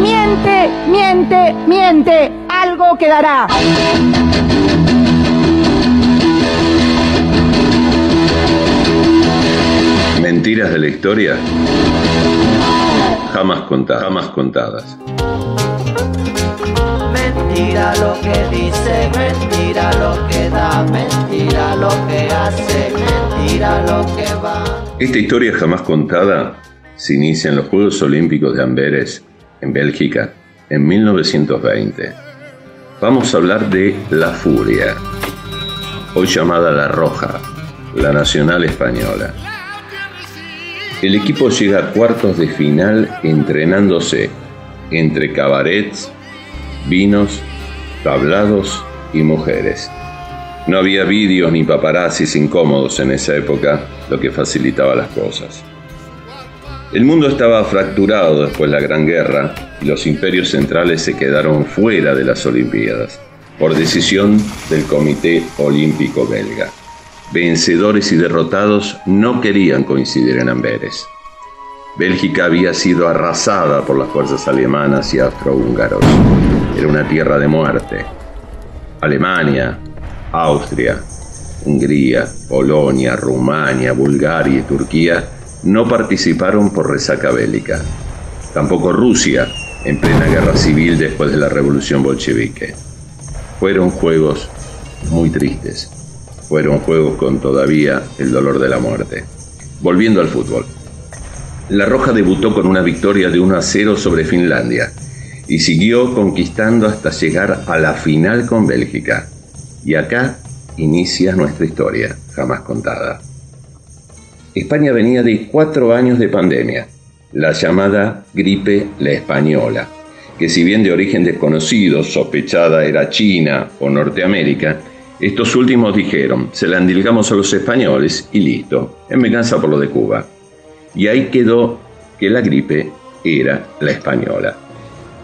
Miente, miente, miente. Algo quedará. Mentiras de la historia jamás contadas. Jamás contadas. Mentira lo que dice, mentira lo que da, mentira lo que hace, mentira lo que va. Esta historia jamás contada se inicia en los Juegos Olímpicos de Amberes, en Bélgica, en 1920. Vamos a hablar de La Furia, hoy llamada La Roja, la nacional española. El equipo llega a cuartos de final entrenándose entre cabarets, vinos, tablados y mujeres. No había vídeos ni paparazzis incómodos en esa época, lo que facilitaba las cosas. El mundo estaba fracturado después de la Gran Guerra y los imperios centrales se quedaron fuera de las Olimpiadas, por decisión del Comité Olímpico Belga. Vencedores y derrotados no querían coincidir en Amberes. Bélgica había sido arrasada por las fuerzas alemanas y austrohúngaros. Era una tierra de muerte. Alemania, Austria, Hungría, Polonia, Rumania, Bulgaria y Turquía no participaron por resaca bélica. Tampoco Rusia, en plena guerra civil después de la revolución bolchevique. Fueron juegos muy tristes. Fueron juegos con todavía el dolor de la muerte. Volviendo al fútbol. La Roja debutó con una victoria de 1 a 0 sobre Finlandia y siguió conquistando hasta llegar a la final con Bélgica. Y acá inicia nuestra historia, jamás contada. España venía de cuatro años de pandemia, la llamada gripe la española, que si bien de origen desconocido, sospechada era China o Norteamérica, estos últimos dijeron, se la endilgamos a los españoles y listo, en venganza por lo de Cuba. Y ahí quedó que la gripe era la española.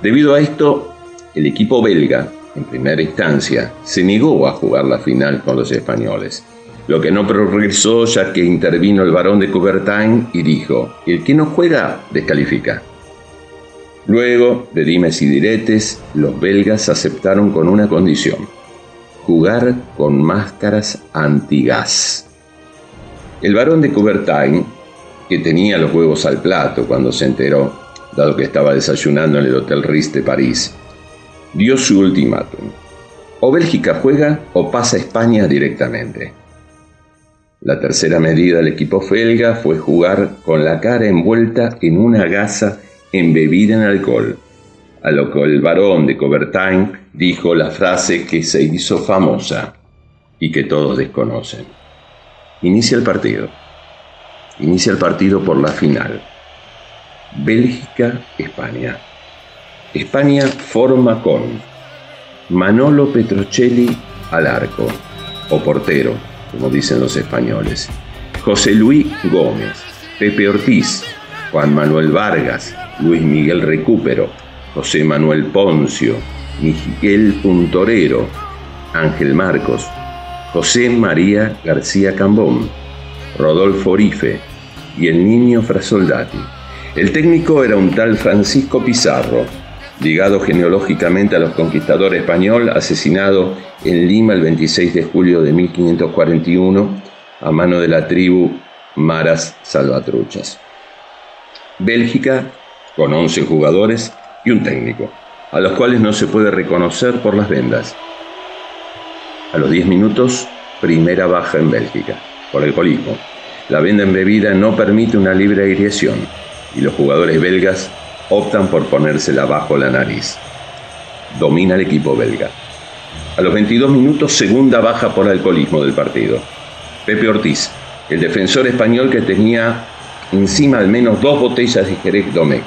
Debido a esto, el equipo belga, en primera instancia, se negó a jugar la final con los españoles, lo que no progresó ya que intervino el varón de Coubertin y dijo, el que no juega, descalifica. Luego de dimes y diretes, los belgas aceptaron con una condición, jugar con máscaras antigas. El varón de Coubertin, que tenía los huevos al plato cuando se enteró, dado que estaba desayunando en el Hotel Ritz de París, dio su ultimátum. O Bélgica juega o pasa a España directamente. La tercera medida del equipo felga fue jugar con la cara envuelta en una gasa embebida en alcohol, a lo que el varón de Coubertin dijo la frase que se hizo famosa y que todos desconocen. Inicia el partido. Inicia el partido por la final. Bélgica-España. España forma con Manolo Petrocelli al arco, o portero, como dicen los españoles, José Luis Gómez, Pepe Ortiz, Juan Manuel Vargas, Luis Miguel Recupero, José Manuel Poncio, Miguel Puntorero, Ángel Marcos, José María García Cambón, Rodolfo Orife y el niño Frasoldati. El técnico era un tal Francisco Pizarro, ligado genealógicamente a los conquistadores español, asesinado en Lima el 26 de julio de 1541 a mano de la tribu Maras Salvatruchas. Bélgica, con 11 jugadores y un técnico, a los cuales no se puede reconocer por las vendas. A los 10 minutos, primera baja en Bélgica, por el colismo. La venda embebida no permite una libre aireación y los jugadores belgas optan por ponérsela bajo la nariz. Domina el equipo belga. A los 22 minutos, segunda baja por alcoholismo del partido. Pepe Ortiz, el defensor español que tenía encima al menos dos botellas de Jerez Domecq.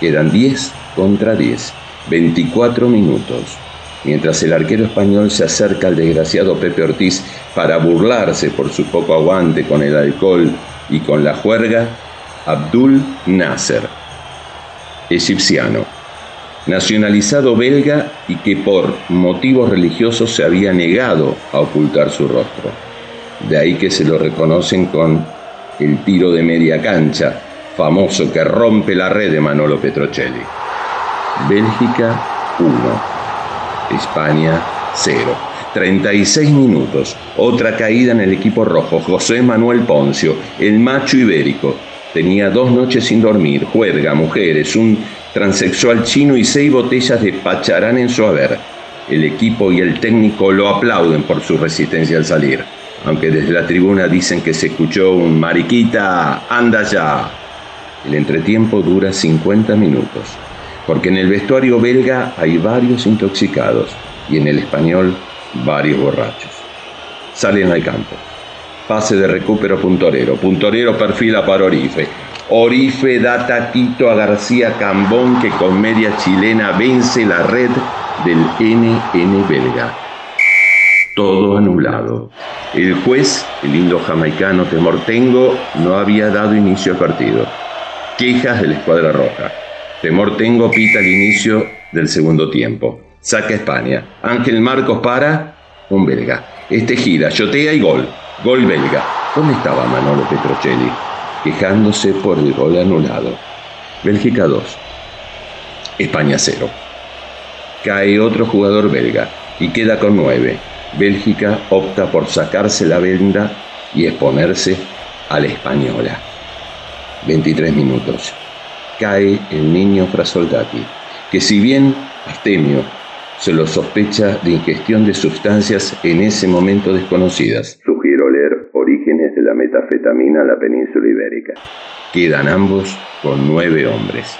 Quedan 10 contra 10, 24 minutos. Mientras el arquero español se acerca al desgraciado Pepe Ortiz para burlarse por su poco aguante con el alcohol y con la juerga, Abdul Nasser, egipciano, nacionalizado belga y que por motivos religiosos se había negado a ocultar su rostro. De ahí que se lo reconocen con el tiro de media cancha, famoso que rompe la red de Manolo Petrocelli. Bélgica 1, España 0. 36 minutos, otra caída en el equipo rojo, José Manuel Poncio, el macho ibérico. Tenía dos noches sin dormir, juerga, mujeres, un transexual chino y seis botellas de pacharán en su haber. El equipo y el técnico lo aplauden por su resistencia al salir, aunque desde la tribuna dicen que se escuchó un mariquita, anda ya. El entretiempo dura 50 minutos, porque en el vestuario belga hay varios intoxicados y en el español varios borrachos. Salen al campo. Pase de recupero Puntorero. Puntorero perfila para Orife. Orife da taquito a García Cambón que con media chilena vence la red del NN belga. Todo anulado. El juez, el lindo jamaicano Temortengo, no había dado inicio al partido. Quejas de la escuadra roja. Temortengo pita el inicio del segundo tiempo. Saca España. Ángel Marcos para un belga. Este gira, chotea y gol. Gol belga. ¿Dónde estaba Manolo Petrocelli? Quejándose por el gol anulado. Bélgica 2. España 0. Cae otro jugador belga y queda con 9. Bélgica opta por sacarse la venda y exponerse a la española. 23 minutos. Cae el niño Frasoldati, que si bien Astemio se lo sospecha de ingestión de sustancias en ese momento desconocidas. Sugiero leer Orígenes de la metafetamina en la península ibérica. Quedan ambos con nueve hombres.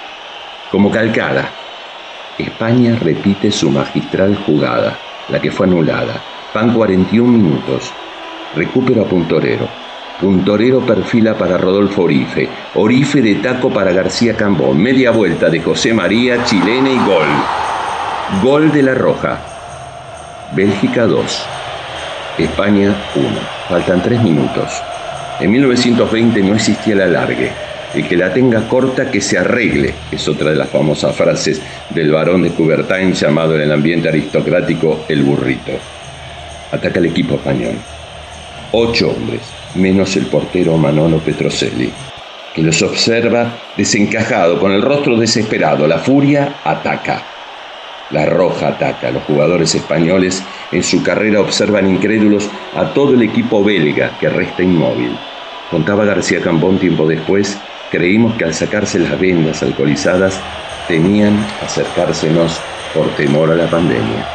Como calcada, España repite su magistral jugada, la que fue anulada. Van 41 minutos. Recupero a Puntorero. Puntorero perfila para Rodolfo Orife. Orife de taco para García Cambón. Media vuelta de José María, chilena y gol. Gol de la Roja. Bélgica 2. España 1. Faltan 3 minutos. En 1920 no existía el alargue. El que la tenga corta, que se arregle, es otra de las famosas frases del varón de Coubertin llamado en el ambiente aristocrático el burrito. Ataca el equipo español. Ocho hombres, menos el portero Manolo Petrocelli, que los observa desencajado, con el rostro desesperado. La furia ataca. La Roja ataca. Los jugadores españoles en su carrera observan incrédulos a todo el equipo belga que resta inmóvil. Contaba García Cambón tiempo después, creímos que al sacarse las vendas alcoholizadas temían acercársenos por temor a la pandemia.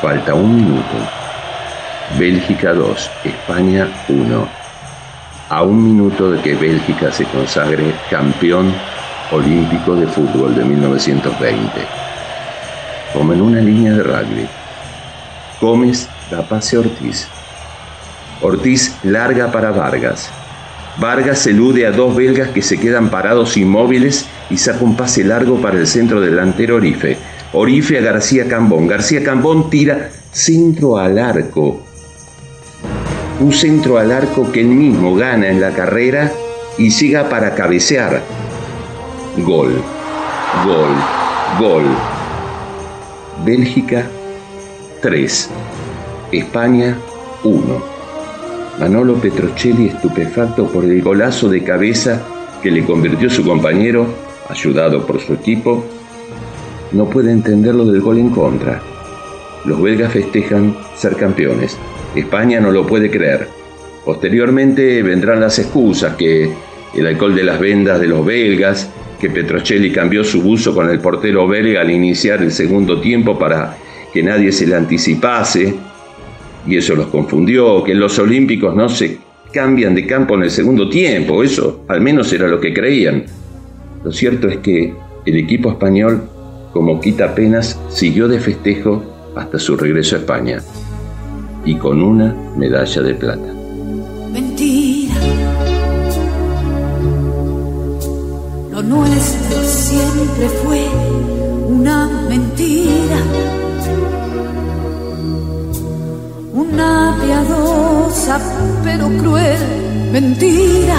Falta un minuto. Bélgica 2, España 1. A un minuto de que Bélgica se consagre campeón olímpico de fútbol de 1920 como en una línea de rugby. Gómez da pase a Ortiz. Ortiz larga para Vargas. Vargas elude a dos belgas que se quedan parados inmóviles y saca un pase largo para el centro delantero Orife. Orife a García Cambón. García Cambón tira centro al arco. Un centro al arco que él mismo gana en la carrera y siga para cabecear. Gol, gol, gol. Bélgica 3, España 1. Manolo Petrocelli estupefacto por el golazo de cabeza que le convirtió su compañero, ayudado por su equipo, no puede entender lo del gol en contra. Los belgas festejan ser campeones. España no lo puede creer. Posteriormente vendrán las excusas que el alcohol de las vendas de los belgas, que Petrocelli cambió su buzo con el portero belga al iniciar el segundo tiempo para que nadie se le anticipase, y eso los confundió, que los olímpicos no se cambian de campo en el segundo tiempo, eso al menos era lo que creían. Lo cierto es que el equipo español, como quita apenas, siguió de festejo hasta su regreso a España, y con una medalla de plata. nuestro siempre fue una mentira, una piadosa pero cruel mentira.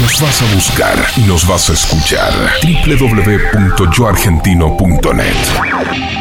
Nos vas a buscar y nos vas a escuchar www.yoargentino.net.